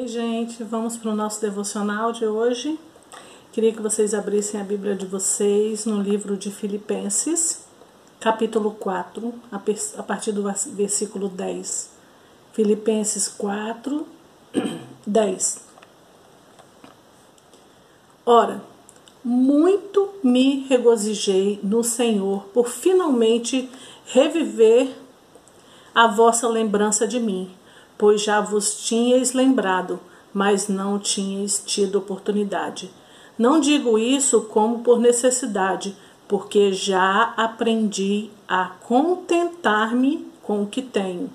Oi, gente, vamos para o nosso devocional de hoje. Queria que vocês abrissem a Bíblia de vocês no livro de Filipenses, capítulo 4, a partir do versículo 10. Filipenses 4, 10. Ora, muito me regozijei no Senhor por finalmente reviver a vossa lembrança de mim pois já vos tinhais lembrado, mas não tinhais tido oportunidade. Não digo isso como por necessidade, porque já aprendi a contentar-me com o que tenho.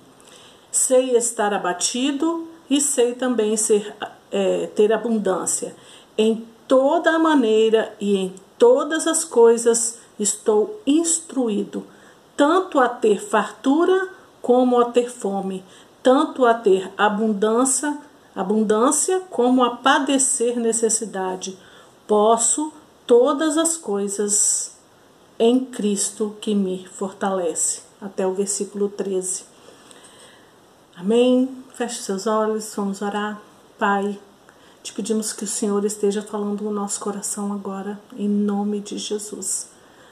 Sei estar abatido e sei também ser, é, ter abundância. Em toda maneira e em todas as coisas estou instruído, tanto a ter fartura como a ter fome, tanto a ter abundância, abundância como a padecer necessidade. Posso todas as coisas em Cristo que me fortalece. Até o versículo 13. Amém. Feche seus olhos, vamos orar. Pai, te pedimos que o Senhor esteja falando no nosso coração agora, em nome de Jesus.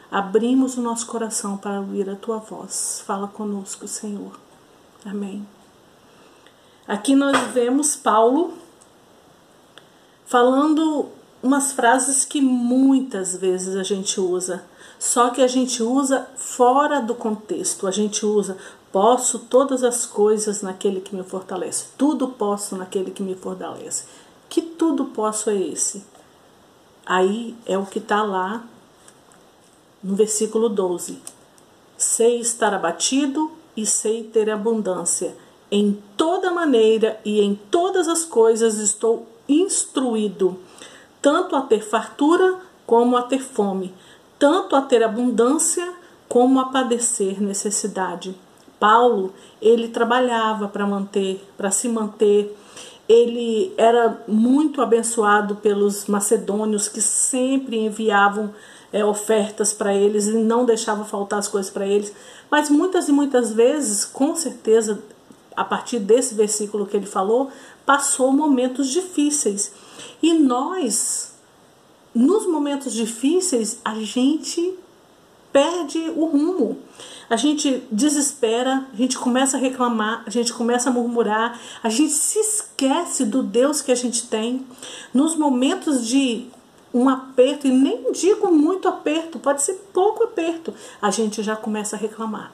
Abrimos o nosso coração para ouvir a tua voz. Fala conosco, Senhor. Amém. Aqui nós vemos Paulo falando umas frases que muitas vezes a gente usa, só que a gente usa fora do contexto. A gente usa posso todas as coisas naquele que me fortalece. Tudo posso naquele que me fortalece. Que tudo posso é esse? Aí é o que está lá no versículo 12. Sei estar abatido e sei ter abundância em toda maneira e em todas as coisas estou instruído, tanto a ter fartura como a ter fome, tanto a ter abundância como a padecer necessidade. Paulo, ele trabalhava para manter, para se manter. Ele era muito abençoado pelos macedônios que sempre enviavam é, ofertas para eles e não deixava faltar as coisas para eles. Mas muitas e muitas vezes, com certeza, a partir desse versículo que ele falou, passou momentos difíceis. E nós, nos momentos difíceis, a gente perde o rumo. A gente desespera, a gente começa a reclamar, a gente começa a murmurar, a gente se esquece do Deus que a gente tem. Nos momentos de um aperto, e nem digo muito aperto, pode ser pouco aperto, a gente já começa a reclamar.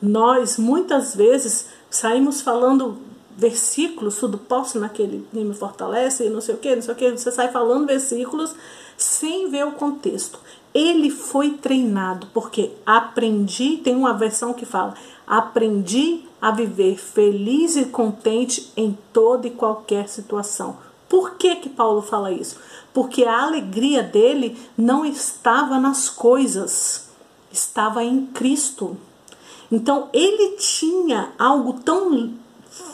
Nós, muitas vezes, saímos falando versículos, tudo posso naquele que me fortalece, não sei o que, não sei o que, você sai falando versículos sem ver o contexto. Ele foi treinado, porque aprendi, tem uma versão que fala, aprendi a viver feliz e contente em toda e qualquer situação. Por que que Paulo fala isso? Porque a alegria dele não estava nas coisas, estava em Cristo. Então ele tinha algo tão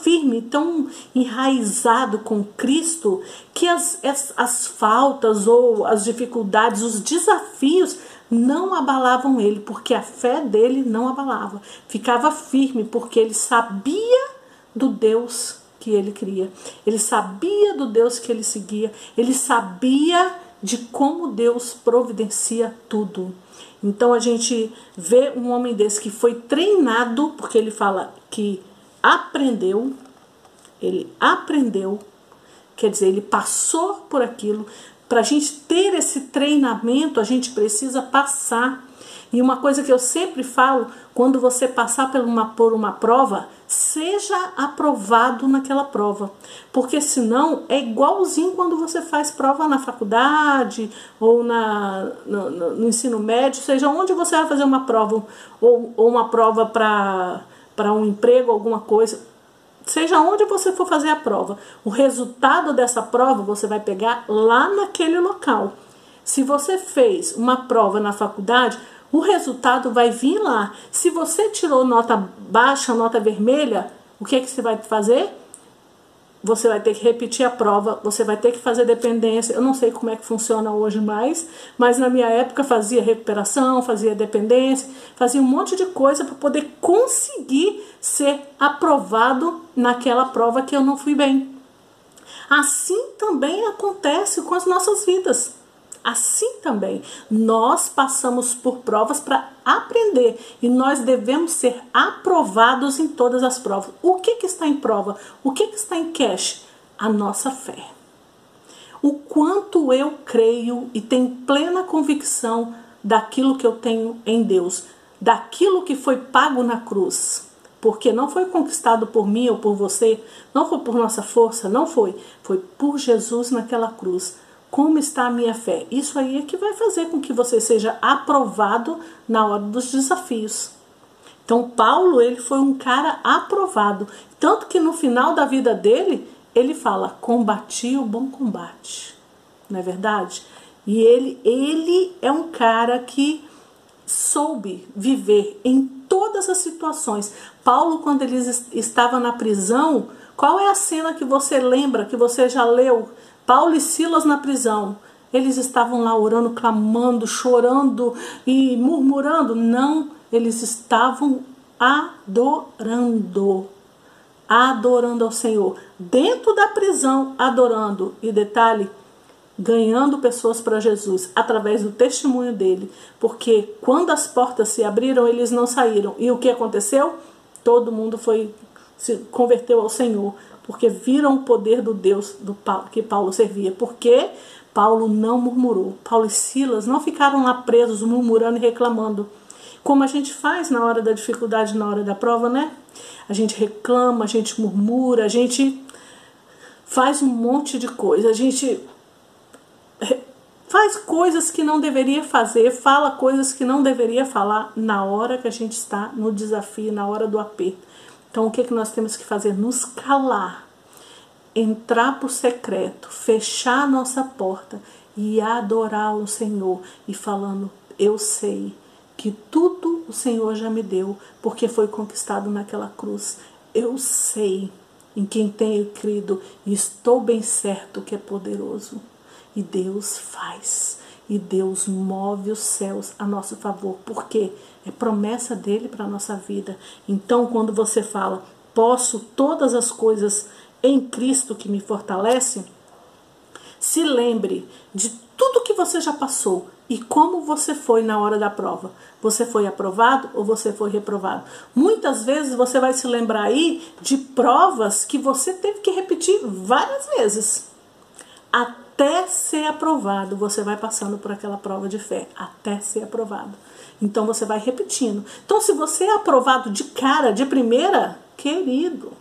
firme, tão enraizado com Cristo, que as, as, as faltas ou as dificuldades, os desafios não abalavam ele, porque a fé dele não abalava. Ficava firme, porque ele sabia do Deus que ele cria. Ele sabia do Deus que ele seguia. Ele sabia de como Deus providencia tudo. Então a gente vê um homem desse que foi treinado, porque ele fala que aprendeu, ele aprendeu, quer dizer, ele passou por aquilo. Para a gente ter esse treinamento, a gente precisa passar e uma coisa que eu sempre falo, quando você passar por uma, por uma prova, seja aprovado naquela prova. Porque senão é igualzinho quando você faz prova na faculdade ou na, no, no ensino médio, seja onde você vai fazer uma prova, ou, ou uma prova para um emprego, alguma coisa. Seja onde você for fazer a prova, o resultado dessa prova você vai pegar lá naquele local. Se você fez uma prova na faculdade, o resultado vai vir lá. Se você tirou nota baixa, nota vermelha, o que, é que você vai fazer? Você vai ter que repetir a prova, você vai ter que fazer dependência. Eu não sei como é que funciona hoje mais, mas na minha época fazia recuperação, fazia dependência, fazia um monte de coisa para poder conseguir ser aprovado naquela prova que eu não fui bem. Assim também acontece com as nossas vidas. Assim também, nós passamos por provas para aprender e nós devemos ser aprovados em todas as provas. O que, que está em prova? O que, que está em cash? A nossa fé. O quanto eu creio e tenho plena convicção daquilo que eu tenho em Deus, daquilo que foi pago na cruz. Porque não foi conquistado por mim ou por você, não foi por nossa força, não foi. Foi por Jesus naquela cruz como está a minha fé? Isso aí é que vai fazer com que você seja aprovado na hora dos desafios. Então, Paulo, ele foi um cara aprovado. Tanto que no final da vida dele, ele fala: combati o bom combate. Não é verdade? E ele, ele é um cara que soube viver em todas as situações. Paulo, quando ele estava na prisão, qual é a cena que você lembra, que você já leu, Paulo e Silas na prisão. Eles estavam lá orando, clamando, chorando e murmurando. Não, eles estavam adorando. Adorando ao Senhor. Dentro da prisão, adorando. E detalhe, ganhando pessoas para Jesus através do testemunho dele. Porque quando as portas se abriram, eles não saíram. E o que aconteceu? Todo mundo foi se converteu ao Senhor porque viram o poder do Deus do Paulo, que Paulo servia. Porque Paulo não murmurou. Paulo e Silas não ficaram lá presos, murmurando e reclamando. Como a gente faz na hora da dificuldade, na hora da prova, né? A gente reclama, a gente murmura, a gente faz um monte de coisa, a gente faz coisas que não deveria fazer, fala coisas que não deveria falar na hora que a gente está no desafio, na hora do aperto. Então, o que, que nós temos que fazer? Nos calar, entrar para o secreto, fechar a nossa porta e adorar o Senhor e falando: Eu sei que tudo o Senhor já me deu, porque foi conquistado naquela cruz. Eu sei em quem tenho crido e estou bem certo que é poderoso. E Deus faz. E Deus move os céus a nosso favor. Por quê? É promessa dele para a nossa vida. Então, quando você fala, posso todas as coisas em Cristo que me fortalece, se lembre de tudo que você já passou e como você foi na hora da prova. Você foi aprovado ou você foi reprovado? Muitas vezes você vai se lembrar aí de provas que você teve que repetir várias vezes. Até ser aprovado, você vai passando por aquela prova de fé, até ser aprovado. Então você vai repetindo. Então, se você é aprovado de cara, de primeira, querido,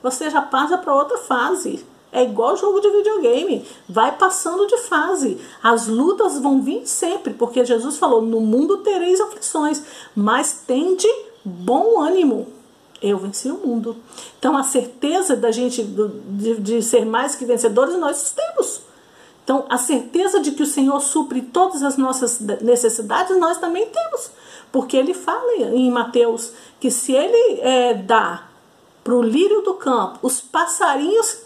você já passa para outra fase. É igual jogo de videogame, vai passando de fase. As lutas vão vir sempre, porque Jesus falou: No mundo tereis aflições, mas tende bom ânimo. Eu venci o mundo. Então, a certeza da gente de, de ser mais que vencedores nós temos. Então, a certeza de que o Senhor supre todas as nossas necessidades, nós também temos. Porque ele fala em Mateus que se ele é, dá para o lírio do campo, os passarinhos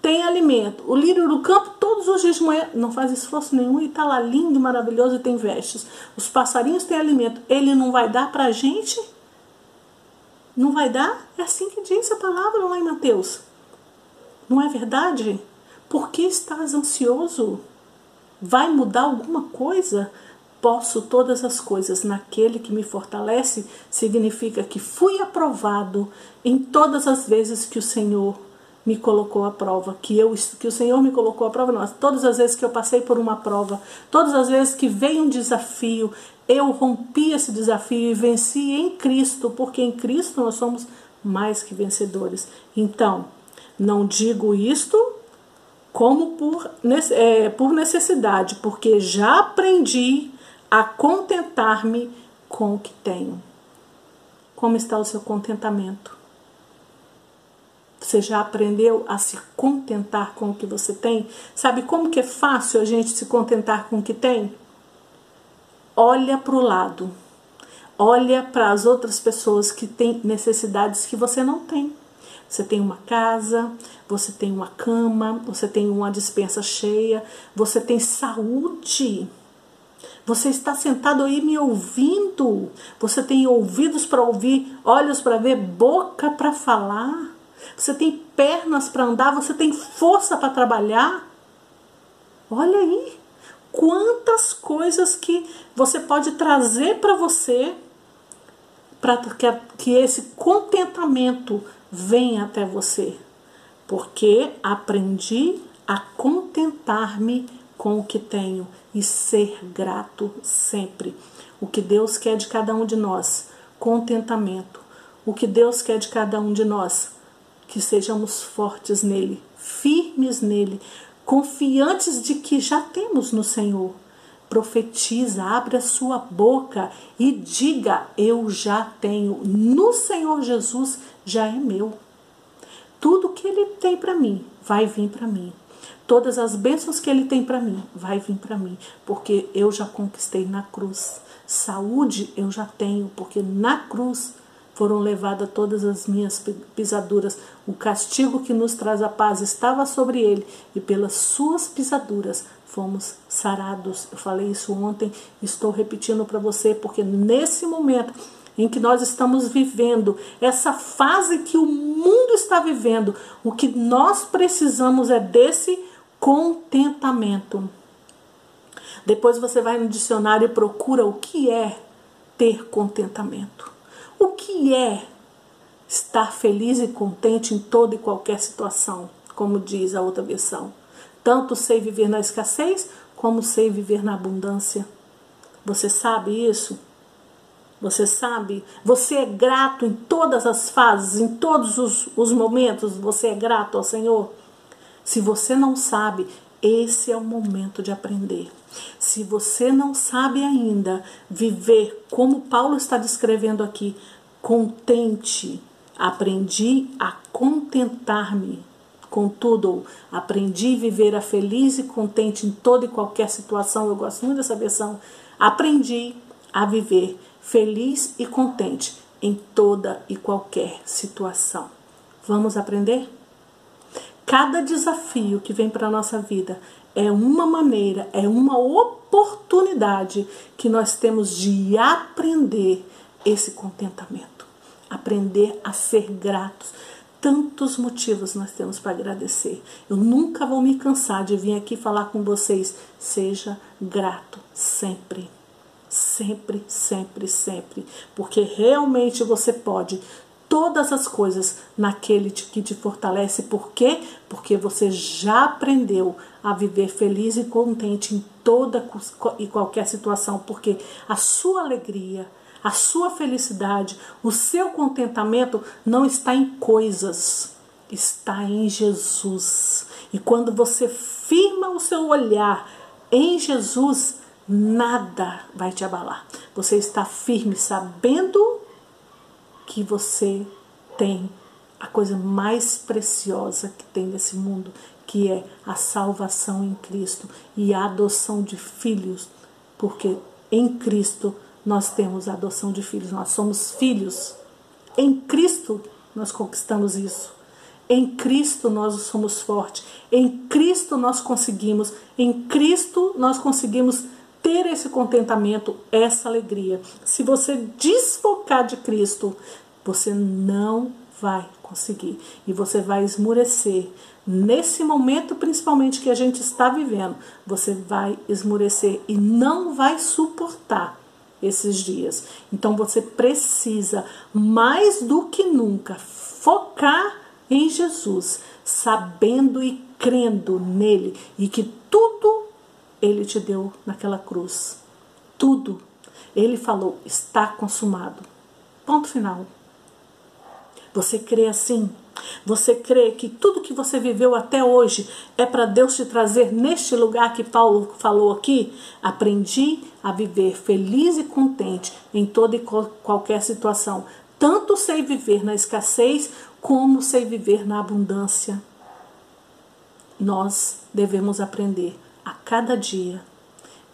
têm alimento. O lírio do campo, todos os dias de manhã, não faz esforço nenhum e está lá lindo, maravilhoso e tem vestes. Os passarinhos têm alimento. Ele não vai dar para a gente? Não vai dar? É assim que diz a palavra lá em Mateus. Não é verdade? Por que estás ansioso? Vai mudar alguma coisa? Posso todas as coisas naquele que me fortalece, significa que fui aprovado em todas as vezes que o Senhor me colocou à prova, que eu que o Senhor me colocou à prova, não, todas as vezes que eu passei por uma prova, todas as vezes que veio um desafio, eu rompi esse desafio e venci em Cristo, porque em Cristo nós somos mais que vencedores. Então, não digo isto como por, é, por necessidade, porque já aprendi a contentar-me com o que tenho. Como está o seu contentamento? Você já aprendeu a se contentar com o que você tem? Sabe como que é fácil a gente se contentar com o que tem? Olha para o lado. Olha para as outras pessoas que têm necessidades que você não tem. Você tem uma casa, você tem uma cama, você tem uma dispensa cheia, você tem saúde. Você está sentado aí me ouvindo. Você tem ouvidos para ouvir, olhos para ver, boca para falar. Você tem pernas para andar, você tem força para trabalhar. Olha aí, quantas coisas que você pode trazer para você para que, que esse contentamento venha até você. Porque aprendi a contentar-me com o que tenho e ser grato sempre. O que Deus quer de cada um de nós, contentamento. O que Deus quer de cada um de nós, que sejamos fortes nele, firmes nele, confiantes de que já temos no Senhor. Profetiza, abre a sua boca e diga: Eu já tenho, no Senhor Jesus já é meu. Tudo que Ele tem para mim vai vir para mim. Todas as bênçãos que Ele tem para mim vai vir para mim, porque eu já conquistei na cruz. Saúde eu já tenho, porque na cruz foram levadas todas as minhas pisaduras. O castigo que nos traz a paz estava sobre ele, e pelas suas pisaduras fomos sarados. Eu falei isso ontem, estou repetindo para você, porque nesse momento em que nós estamos vivendo, essa fase que o mundo está vivendo, o que nós precisamos é desse contentamento. Depois você vai no dicionário e procura o que é ter contentamento. O que é estar feliz e contente em toda e qualquer situação, como diz a outra versão? Tanto sei viver na escassez, como sei viver na abundância. Você sabe isso? Você sabe? Você é grato em todas as fases, em todos os, os momentos, você é grato ao Senhor? Se você não sabe, esse é o momento de aprender. Se você não sabe ainda viver como Paulo está descrevendo aqui, contente, aprendi a contentar-me. Contudo, aprendi a viver a feliz e contente em toda e qualquer situação. Eu gosto muito dessa versão. Aprendi a viver feliz e contente em toda e qualquer situação. Vamos aprender? Cada desafio que vem para a nossa vida é uma maneira, é uma oportunidade que nós temos de aprender esse contentamento, aprender a ser gratos. Tantos motivos nós temos para agradecer. Eu nunca vou me cansar de vir aqui falar com vocês. Seja grato sempre. Sempre, sempre, sempre. Porque realmente você pode todas as coisas naquele que te fortalece. Por quê? Porque você já aprendeu a viver feliz e contente em toda e qualquer situação, porque a sua alegria, a sua felicidade, o seu contentamento não está em coisas, está em Jesus. E quando você firma o seu olhar em Jesus, nada vai te abalar. Você está firme, sabendo que você tem a coisa mais preciosa que tem nesse mundo, que é a salvação em Cristo e a adoção de filhos, porque em Cristo nós temos a adoção de filhos, nós somos filhos. Em Cristo nós conquistamos isso. Em Cristo nós somos fortes. Em Cristo nós conseguimos. Em Cristo nós conseguimos ter esse contentamento, essa alegria. Se você desfocar de Cristo, você não vai conseguir e você vai esmurecer. Nesse momento, principalmente que a gente está vivendo, você vai esmurecer e não vai suportar esses dias. Então você precisa, mais do que nunca, focar em Jesus, sabendo e crendo nele e que tudo ele te deu naquela cruz. Tudo. Ele falou: está consumado. Ponto final. Você crê assim? Você crê que tudo que você viveu até hoje é para Deus te trazer neste lugar que Paulo falou aqui? Aprendi a viver feliz e contente em toda e qualquer situação. Tanto sei viver na escassez como sei viver na abundância. Nós devemos aprender a cada dia.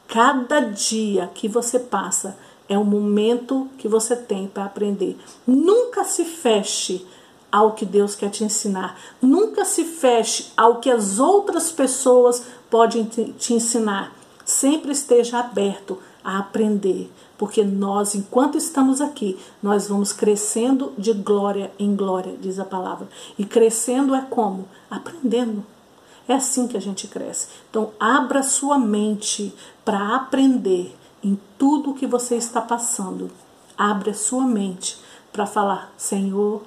Cada dia que você passa é um momento que você tem para aprender. Nunca se feche ao que Deus quer te ensinar. Nunca se feche ao que as outras pessoas podem te ensinar. Sempre esteja aberto a aprender, porque nós, enquanto estamos aqui, nós vamos crescendo de glória em glória, diz a palavra. E crescendo é como? Aprendendo. É assim que a gente cresce. Então, abra sua mente para aprender em tudo que você está passando. Abra sua mente para falar: Senhor,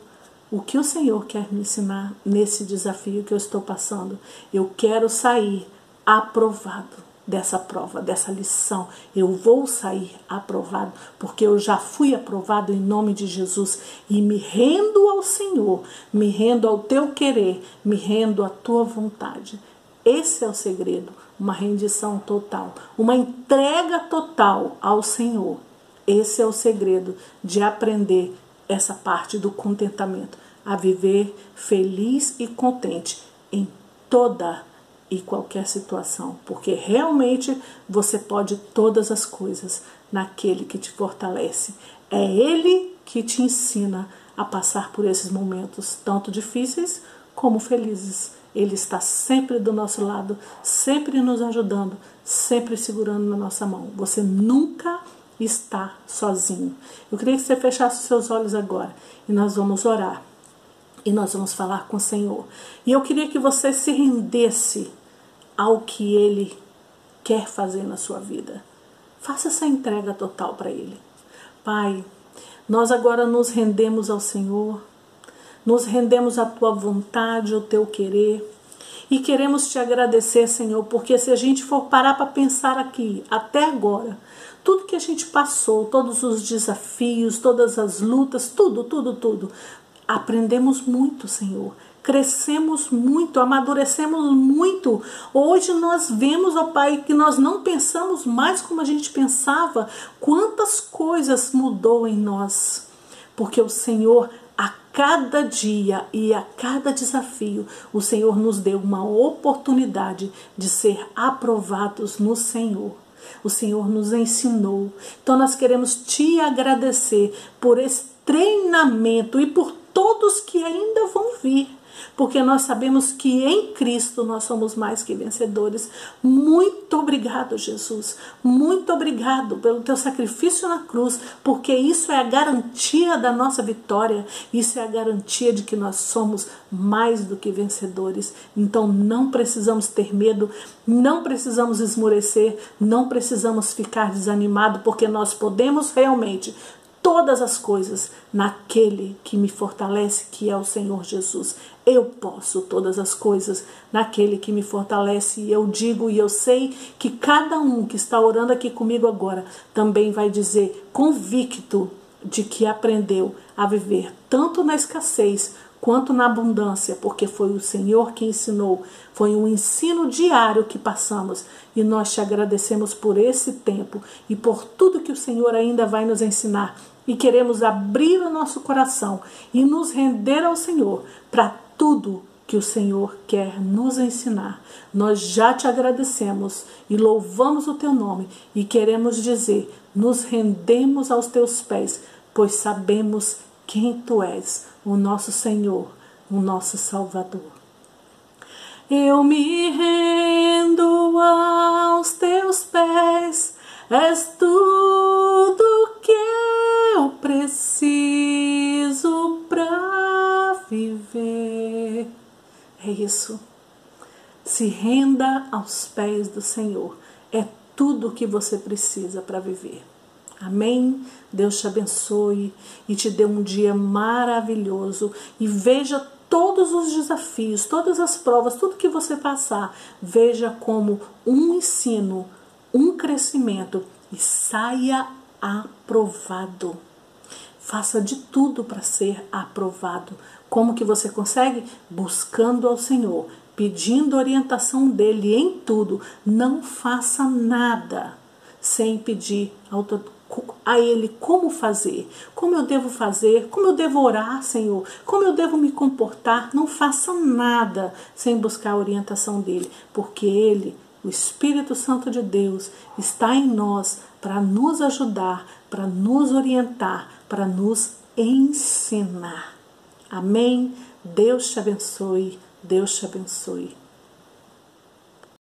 o que o Senhor quer me ensinar nesse desafio que eu estou passando? Eu quero sair aprovado dessa prova, dessa lição. Eu vou sair aprovado, porque eu já fui aprovado em nome de Jesus e me rendo ao Senhor, me rendo ao teu querer, me rendo à tua vontade. Esse é o segredo, uma rendição total, uma entrega total ao Senhor. Esse é o segredo de aprender essa parte do contentamento, a viver feliz e contente em toda e qualquer situação, porque realmente você pode todas as coisas naquele que te fortalece. É ele que te ensina a passar por esses momentos tanto difíceis como felizes. Ele está sempre do nosso lado, sempre nos ajudando, sempre segurando na nossa mão. Você nunca está sozinho. Eu queria que você fechasse os seus olhos agora e nós vamos orar. E nós vamos falar com o Senhor. E eu queria que você se rendesse ao que Ele quer fazer na sua vida. Faça essa entrega total para Ele. Pai, nós agora nos rendemos ao Senhor, nos rendemos à Tua vontade, ao Teu querer. E queremos te agradecer, Senhor, porque se a gente for parar para pensar aqui, até agora, tudo que a gente passou, todos os desafios, todas as lutas, tudo, tudo, tudo, aprendemos muito, Senhor crescemos muito, amadurecemos muito. Hoje nós vemos, ó Pai, que nós não pensamos mais como a gente pensava. Quantas coisas mudou em nós. Porque o Senhor, a cada dia e a cada desafio, o Senhor nos deu uma oportunidade de ser aprovados no Senhor. O Senhor nos ensinou. Então nós queremos te agradecer por esse treinamento e por todos que ainda vão vir porque nós sabemos que em Cristo nós somos mais que vencedores. Muito obrigado, Jesus. Muito obrigado pelo teu sacrifício na cruz, porque isso é a garantia da nossa vitória, isso é a garantia de que nós somos mais do que vencedores. Então não precisamos ter medo, não precisamos esmorecer, não precisamos ficar desanimado, porque nós podemos realmente todas as coisas naquele que me fortalece, que é o Senhor Jesus. Eu posso todas as coisas naquele que me fortalece. E eu digo e eu sei que cada um que está orando aqui comigo agora também vai dizer, convicto de que aprendeu a viver tanto na escassez quanto na abundância, porque foi o Senhor que ensinou, foi um ensino diário que passamos e nós te agradecemos por esse tempo e por tudo que o Senhor ainda vai nos ensinar e queremos abrir o nosso coração e nos render ao Senhor para tudo que o Senhor quer nos ensinar. Nós já te agradecemos e louvamos o teu nome e queremos dizer: nos rendemos aos teus pés, pois sabemos quem tu és, o nosso Senhor, o nosso Salvador. Eu me rendo aos teus pés, és tudo isso. Se renda aos pés do Senhor. É tudo o que você precisa para viver. Amém? Deus te abençoe e te dê um dia maravilhoso e veja todos os desafios, todas as provas, tudo que você passar, veja como um ensino, um crescimento e saia aprovado. Faça de tudo para ser aprovado. Como que você consegue? Buscando ao Senhor, pedindo orientação dele em tudo. Não faça nada sem pedir a Ele como fazer, como eu devo fazer, como eu devo orar, Senhor, como eu devo me comportar. Não faça nada sem buscar a orientação dele, porque Ele, o Espírito Santo de Deus, está em nós para nos ajudar, para nos orientar, para nos ensinar. Amém? Deus te abençoe, Deus te abençoe.